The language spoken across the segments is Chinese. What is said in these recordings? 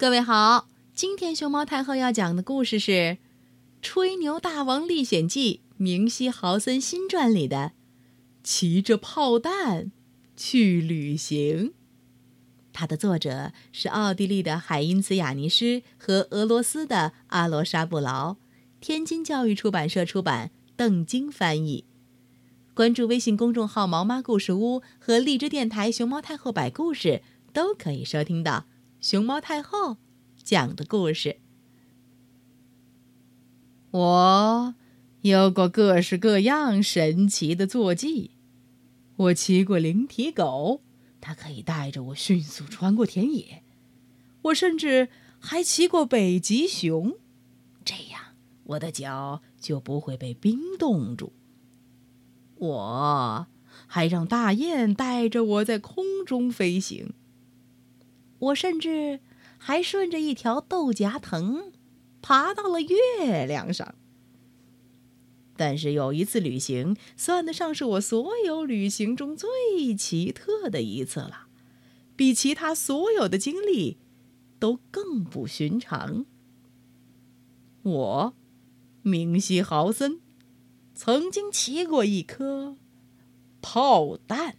各位好，今天熊猫太后要讲的故事是《吹牛大王历险记》明希豪森新传里的“骑着炮弹去旅行”。它的作者是奥地利的海因茨·雅尼施和俄罗斯的阿罗沙布劳，天津教育出版社出版，邓晶翻译。关注微信公众号“毛妈故事屋”和荔枝电台“熊猫太后摆故事”，都可以收听到。熊猫太后讲的故事。我有过各式各样神奇的坐骑。我骑过灵体狗，它可以带着我迅速穿过田野。我甚至还骑过北极熊，这样我的脚就不会被冰冻住。我还让大雁带着我在空中飞行。我甚至还顺着一条豆荚藤爬到了月亮上。但是有一次旅行，算得上是我所有旅行中最奇特的一次了，比其他所有的经历都更不寻常。我，明希豪森，曾经骑过一颗炮弹。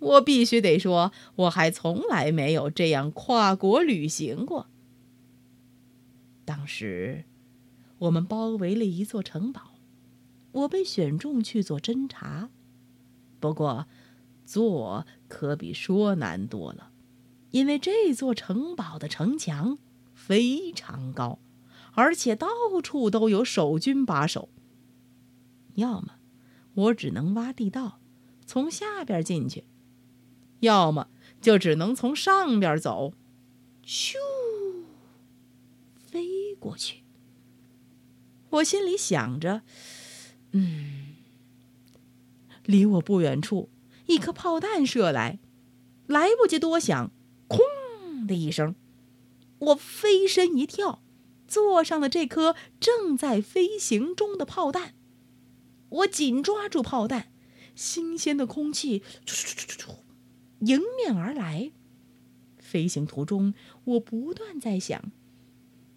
我必须得说，我还从来没有这样跨国旅行过。当时，我们包围了一座城堡，我被选中去做侦察。不过，做可比说难多了，因为这座城堡的城墙非常高，而且到处都有守军把守。要么，我只能挖地道，从下边进去。要么就只能从上边走，咻，飞过去。我心里想着，嗯，离我不远处，一颗炮弹射来，来不及多想，哐的一声，我飞身一跳，坐上了这颗正在飞行中的炮弹。我紧抓住炮弹，新鲜的空气。迎面而来，飞行途中，我不断在想，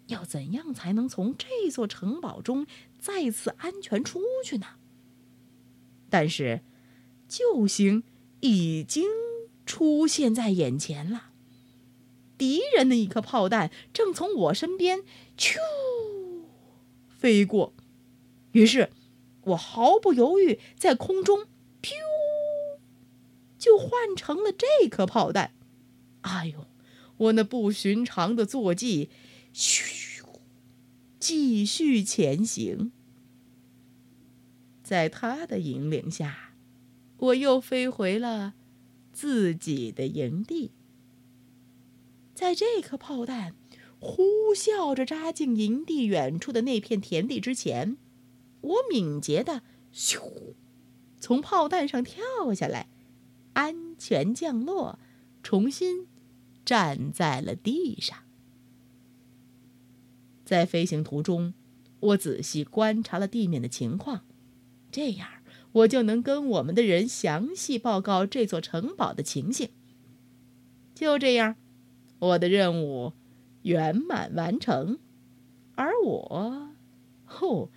要怎样才能从这座城堡中再次安全出去呢？但是，救星已经出现在眼前了，敌人的一颗炮弹正从我身边咻飞过，于是，我毫不犹豫在空中。就换成了这颗炮弹，哎呦！我那不寻常的坐骑，咻，继续前行。在他的引领下，我又飞回了自己的营地。在这颗炮弹呼啸着扎进营地远处的那片田地之前，我敏捷的咻，从炮弹上跳下来。安全降落，重新站在了地上。在飞行途中，我仔细观察了地面的情况，这样我就能跟我们的人详细报告这座城堡的情形。就这样，我的任务圆满完成，而我，哦，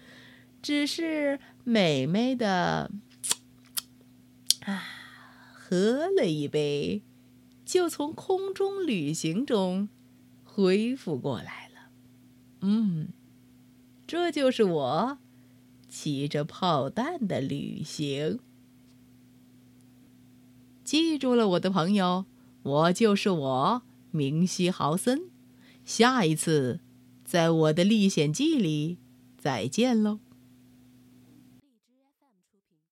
只是美美的，喝了一杯，就从空中旅行中恢复过来了。嗯，这就是我骑着炮弹的旅行。记住了，我的朋友，我就是我，明西豪森。下一次，在我的历险记里再见喽。